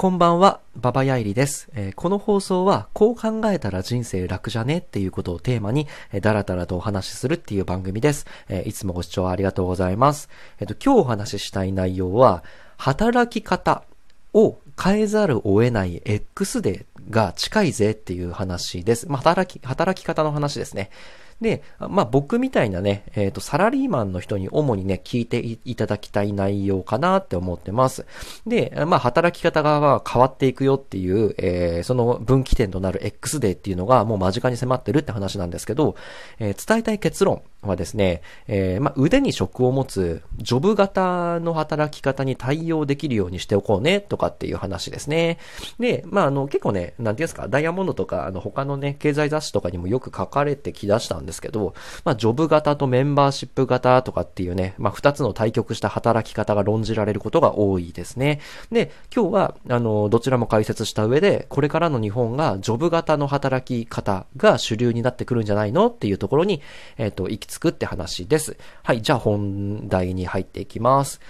こんばんは、ババヤイリです、えー、この放送は、こう考えたら人生楽じゃねっていうことをテーマに、えー、だらだらとお話しするっていう番組です。えー、いつもご視聴ありがとうございます。えっ、と、今日お話ししたい内容は、働き方を変えざるを得ない X デーが近いぜっていう話です。まあ、働き、働き方の話ですね。で、まあ僕みたいなね、えっ、ー、と、サラリーマンの人に主にね、聞いていただきたい内容かなって思ってます。で、まあ働き方が変わっていくよっていう、えー、その分岐点となる X デーっていうのがもう間近に迫ってるって話なんですけど、えー、伝えたい結論はですね、えー、まあ腕に職を持つジョブ型の働き方に対応できるようにしておこうねとかっていう話ですね。で、まああの結構ね、なんていうんですか、ダイヤモンドとかあの他のね、経済雑誌とかにもよく書かれてきだしたんですけど、まあ、ジョブ型とメンバーシップ型とかっていうね、まあ、二つの対極した働き方が論じられることが多いですね。で、今日は、あの、どちらも解説した上で、これからの日本がジョブ型の働き方が主流になってくるんじゃないのっていうところに、えっ、ー、と、行き着くって話です。はい、じゃあ本題に入っていきます。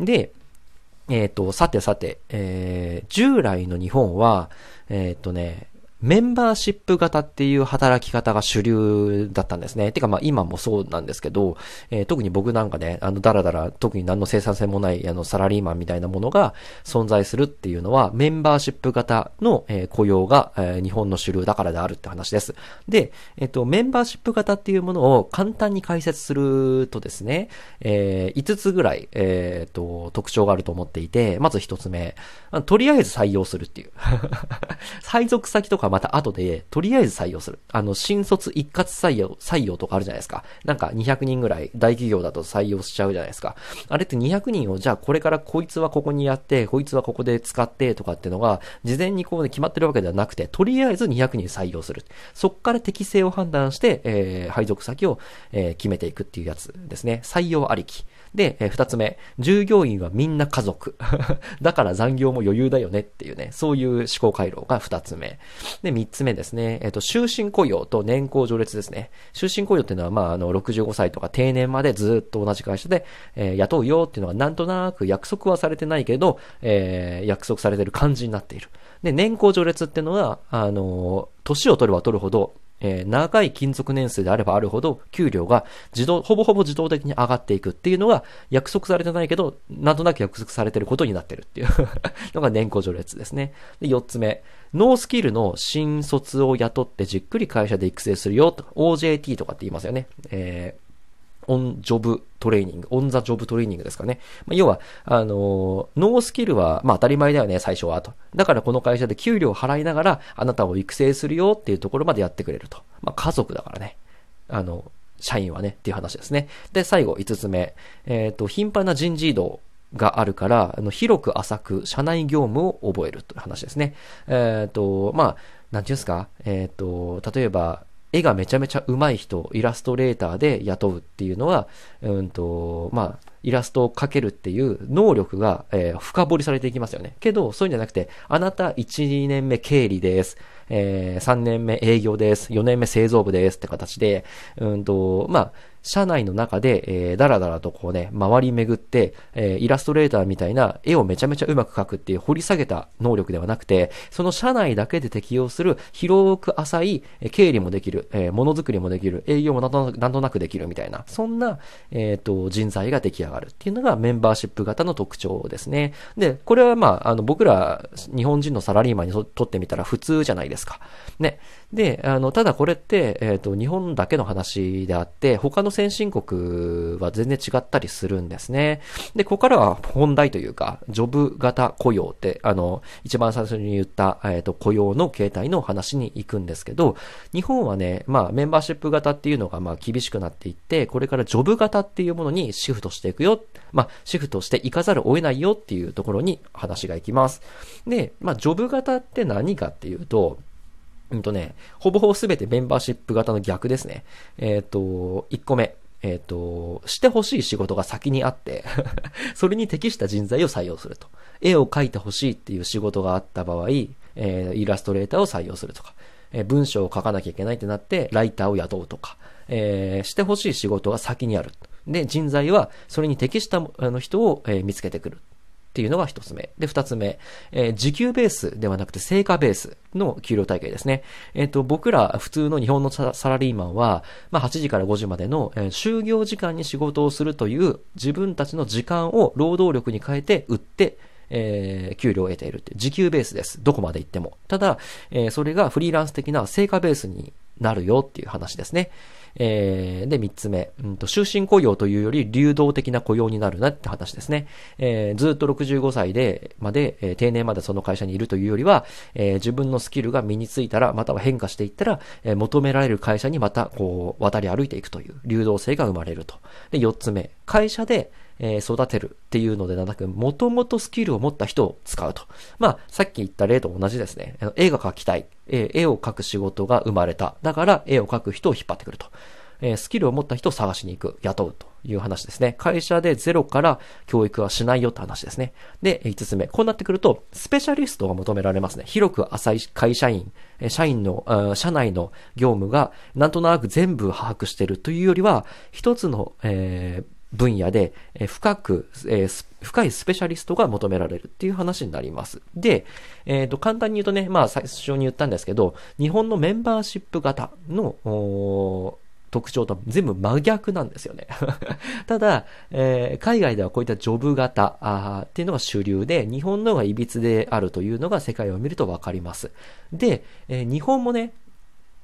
で、えっ、ー、と、さてさて、えー、従来の日本は、えっ、ー、とね、メンバーシップ型っていう働き方が主流だったんですね。てかまあ今もそうなんですけど、えー、特に僕なんかね、あのだらだら特に何の生産性もないあのサラリーマンみたいなものが存在するっていうのはメンバーシップ型の、えー、雇用が、えー、日本の主流だからであるって話です。で、えっ、と、メンバーシップ型っていうものを簡単に解説するとですね、えー、5つぐらい、えっ、と、特徴があると思っていて、まず1つ目、とりあえず採用するっていう。配属先とかまた後で、とりあえず採用する。あの、新卒一括採用、採用とかあるじゃないですか。なんか200人ぐらい大企業だと採用しちゃうじゃないですか。あれって200人を、じゃあこれからこいつはここにやって、こいつはここで使ってとかっていうのが、事前にこうね、決まってるわけではなくて、とりあえず200人採用する。そっから適性を判断して、えー、配属先を、えー、決めていくっていうやつですね。採用ありき。で、えー、二つ目、従業員はみんな家族。だから残業も余裕だよねっていうね、そういう思考回路が二つ目。で、三つ目ですね、えっ、ー、と、終身雇用と年功序列ですね。終身雇用っていうのは、まあ、あの、65歳とか定年までずっと同じ会社で、えー、雇うよっていうのはなんとなく約束はされてないけど、えー、約束されてる感じになっている。で、年功序列っていうのは、あの、年を取れば取るほど、えー、長い勤続年数であればあるほど、給料が自動、ほぼほぼ自動的に上がっていくっていうのが約束されてないけど、なんとなく約束されてることになってるっていう のが年功序列ですね。で、四つ目。 no skill の新卒を雇ってじっくり会社で育成するよと、OJT とかって言いますよね。えー on job training、on the job training ですかね。まあ、要は、あの no skill は、まあ当たり前だよね、最初はと。だからこの会社で給料を払いながら、あなたを育成するよっていうところまでやってくれると。まあ家族だからね。あの、社員はね、っていう話ですね。で、最後、五つ目。えっ、ー、と、頻繁な人事異動があるから、あの、広く浅く社内業務を覚えるという話ですね。えっ、ー、と、まあ、なんていうんですか、えっ、ー、と、例えば、絵がめちゃめちゃ上手い人、イラストレーターで雇うっていうのは、うんと、まあ、イラストを描けるっていう能力が、えー、深掘りされていきますよね。けど、そういうんじゃなくて、あなた1、2年目経理です。えー、3年目営業です。4年目製造部ですって形で、うんと、まあ、社内の中で、えー、だらだらとこうね、回り巡って、えー、イラストレーターみたいな絵をめちゃめちゃうまく描くっていう掘り下げた能力ではなくて、その社内だけで適用する広く浅い、えー、経理もできる、えー、ものづくりもできる、営業もなんとなくできるみたいな、そんな、えっ、ー、と、人材が出来上がるっていうのがメンバーシップ型の特徴ですね。で、これはまあ、あの、僕ら、日本人のサラリーマンにとってみたら普通じゃないですか。ね。で、あの、ただこれって、えっ、ー、と、日本だけの話であって、他の先進国は全然違ったりするんですね。で、ここからは本題というか、ジョブ型雇用って、あの、一番最初に言った、えっ、ー、と、雇用の形態の話に行くんですけど、日本はね、まあ、メンバーシップ型っていうのが、まあ、厳しくなっていって、これからジョブ型っていうものにシフトしていくよ。まあ、シフトしていかざるを得ないよっていうところに話が行きます。で、まあ、ジョブ型って何かっていうと、うんとね、ほぼほぼすべてメンバーシップ型の逆ですね。えっ、ー、と、1個目。えっ、ー、と、してほしい仕事が先にあって それに適した人材を採用すると。絵を描いてほしいっていう仕事があった場合、えー、イラストレーターを採用するとか、えー、文章を書かなきゃいけないってなって、ライターを雇うとか、えー、してほしい仕事が先にある。で、人材はそれに適したあの人を、えー、見つけてくる。っていうのが一つ目。で、二つ目、えー、時給ベースではなくて成果ベースの給料体系ですね。えっ、ー、と、僕ら普通の日本のサラリーマンは、まあ、8時から5時までの、えー、就業時間に仕事をするという自分たちの時間を労働力に変えて売って、えー、給料を得ているって時給ベースです。どこまで行っても。ただ、えー、それがフリーランス的な成果ベースになるよっていう話ですね。えー、で、三つ目、うんと、終身雇用というより流動的な雇用になるなって話ですね。えー、ずっと65歳で、まで、えー、定年までその会社にいるというよりは、えー、自分のスキルが身についたら、または変化していったら、えー、求められる会社にまた、こう、渡り歩いていくという流動性が生まれると。で、四つ目、会社で、えー、育てるっていうのではなく、もともとスキルを持った人を使うと。まあ、さっき言った例と同じですね。絵が描きたい。えー、絵を描く仕事が生まれた。だから、絵を描く人を引っ張ってくると。えー、スキルを持った人を探しに行く、雇うという話ですね。会社でゼロから教育はしないよって話ですね。で、5つ目。こうなってくると、スペシャリストが求められますね。広く浅い会社員、社員の、社内の業務がなんとなく全部把握しているというよりは、一つの、えー分野で、え深く、え深いスペシャリストが求められるっていう話になります。で、えっ、ー、と、簡単に言うとね、まあ最初に言ったんですけど、日本のメンバーシップ型の、特徴と全部真逆なんですよね ただ、えー、海外ではこういったジョブ型あっていうのが主流で、日本のが歪であるというのが世界を見るとわかります。で、えー、日本もね、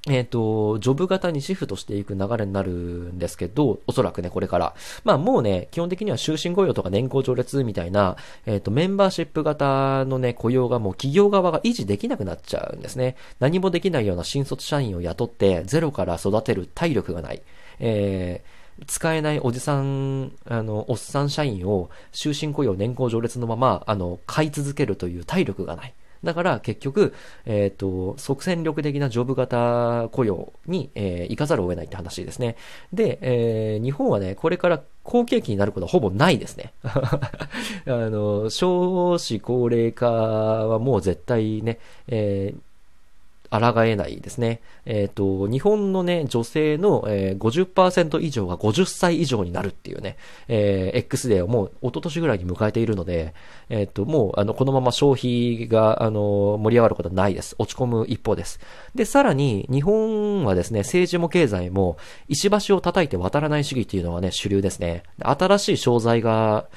えっ、ー、と、ジョブ型にシフトしていく流れになるんですけど、おそらくね、これから。まあもうね、基本的には終身雇用とか年功序列みたいな、えっ、ー、と、メンバーシップ型のね、雇用がもう企業側が維持できなくなっちゃうんですね。何もできないような新卒社員を雇って、ゼロから育てる体力がない。えー、使えないおじさん、あの、おっさん社員を終身雇用年功序列のまま、あの、買い続けるという体力がない。だから結局、えっ、ー、と、即戦力的なジョブ型雇用に、えー、行かざるを得ないって話ですね。で、えー、日本はね、これから好景気になることはほぼないですね。あの、少子高齢化はもう絶対ね、えー抗えないですね。えっ、ー、と、日本のね、女性の、えー、50%以上が50歳以上になるっていうね、えー、X デーをもう一昨年ぐらいに迎えているので、えっ、ー、と、もう、あの、このまま消費が、あの、盛り上がることはないです。落ち込む一方です。で、さらに、日本はですね、政治も経済も、石橋を叩いて渡らない主義っていうのはね、主流ですね。新しい商材が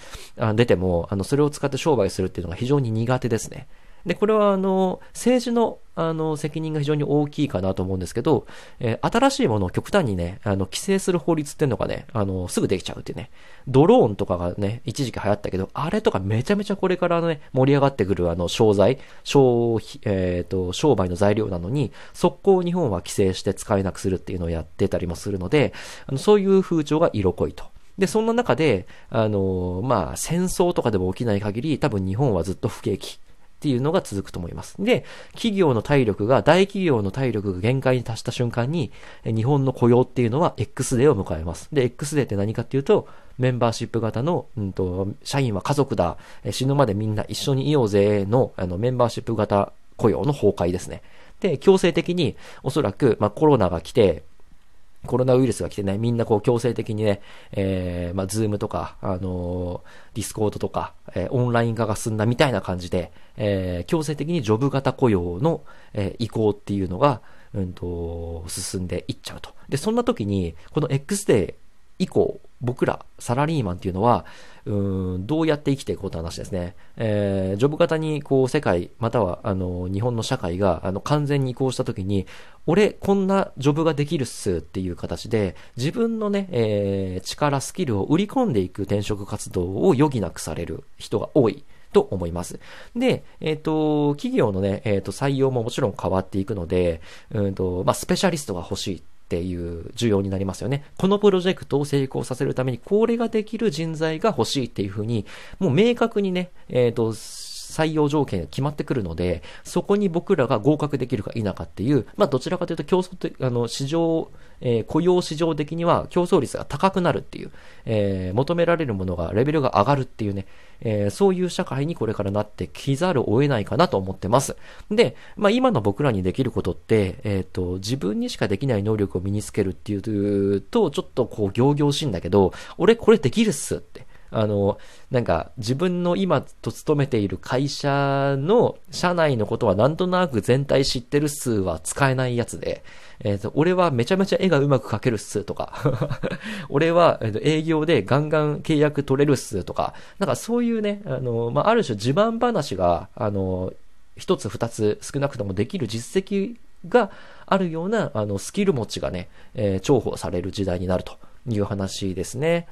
出ても、あの、それを使って商売するっていうのが非常に苦手ですね。で、これはあの、政治のあの、責任が非常に大きいかなと思うんですけど、えー、新しいものを極端にね、あの、規制する法律っていうのがね、あの、すぐできちゃうっていうね。ドローンとかがね、一時期流行ったけど、あれとかめちゃめちゃこれからね、盛り上がってくるあの、商材、商、えっ、ー、と、商売の材料なのに、速攻日本は規制して使えなくするっていうのをやってたりもするので、あのそういう風潮が色濃いと。で、そんな中で、あの、まあ、戦争とかでも起きない限り、多分日本はずっと不景気っていうのが続くと思います。で、企業の体力が、大企業の体力が限界に達した瞬間に、日本の雇用っていうのは X デーを迎えます。で、X デーって何かっていうと、メンバーシップ型の、うんと、社員は家族だ、死ぬまでみんな一緒にいようぜの、あの、メンバーシップ型雇用の崩壊ですね。で、強制的に、おそらく、まあ、コロナが来て、コロナウイルスが来てね、みんなこう強制的にね、えー、まあ、ズームとか、あのー、ディスコードとか、えー、オンライン化が進んだみたいな感じで、えー、強制的にジョブ型雇用の、えー、移行っていうのが、うんと、進んでいっちゃうと。で、そんな時に、この X デー以降、僕ら、サラリーマンっていうのは、うん、どうやって生きていこうって話ですね。えー、ジョブ型に、こう、世界、または、あの、日本の社会が、あの、完全に移行した時に、俺、こんなジョブができるっすっていう形で、自分のね、えー、力、スキルを売り込んでいく転職活動を余儀なくされる人が多い。と思います。で、えっ、ー、と、企業のね、えっ、ー、と、採用ももちろん変わっていくので、うんと、まあ、スペシャリストが欲しいっていう重要になりますよね。このプロジェクトを成功させるために、これができる人材が欲しいっていうふうに、もう明確にね、えっ、ー、と、採用条件が決まってくるので、そこに僕らが合格できるか否かっていう、まあどちらかというと競争的、あの、市場、えー、雇用市場的には競争率が高くなるっていう、えー、求められるものが、レベルが上がるっていうね、えー、そういう社会にこれからなってきざるを得ないかなと思ってます。で、まあ今の僕らにできることって、えっ、と、自分にしかできない能力を身につけるっていうと、ちょっとこう、行々しいんだけど、俺これできるっすって。あの、なんか自分の今と勤めている会社の社内のことはなんとなく全体知ってる数は使えないやつで、えっ、ー、と、俺はめちゃめちゃ絵がうまく描けるっすとか 俺は、えーと、営業でガンガン契約取れるっすとか、なんかそういうね、あの、まあ、ある種自慢話が、あの、一つ二つ少なくともできる実績があるような、あの、スキル持ちがね、えー、重宝される時代になるという話ですね。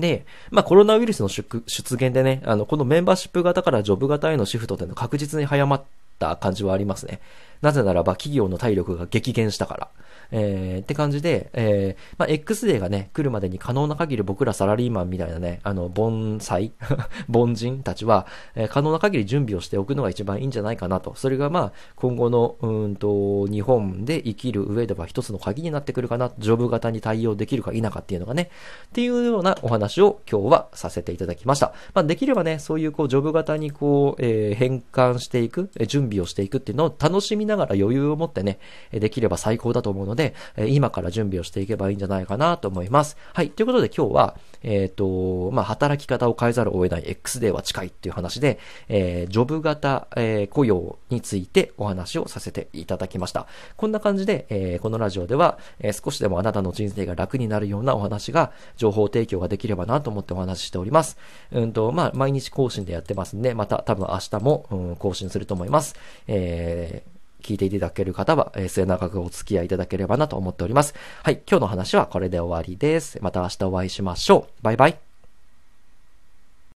で、まあコロナウイルスの出現でね、あの、このメンバーシップ型からジョブ型へのシフトっていうのは確実に早まった感じはありますね。なぜならば企業の体力が激減したから。えー、って感じで、えー、まあ、X デーがね、来るまでに可能な限り僕らサラリーマンみたいなね、あの、盆栽 凡人たちは、えー、可能な限り準備をしておくのが一番いいんじゃないかなと。それがまあ、今後の、うんと、日本で生きる上では一つの鍵になってくるかな。ジョブ型に対応できるか否かっていうのがね、っていうようなお話を今日はさせていただきました。まあ、できればね、そういうこう、ジョブ型にこう、えー、変換していく、準備をしていくっていうのを楽しみながら余裕を持ってね、できれば最高だと思うので、今から準備をしていけばいいんじゃないかなと思います。はい。ということで今日は、えっ、ー、と、まあ、働き方を変えざるを得ない X デーは近いっていう話で、えー、ジョブ型、えー、雇用についてお話をさせていただきました。こんな感じで、え、このラジオでは、え、少しでもあなたの人生が楽になるようなお話が、情報提供ができればなと思ってお話ししております。うんと、まあ、毎日更新でやってますんで、また多分明日も、うん、更新すると思います。えー聞いていただける方は、えー、末永くお付き合いいただければなと思っております。はい、今日の話はこれで終わりです。また明日お会いしましょう。バイバイ。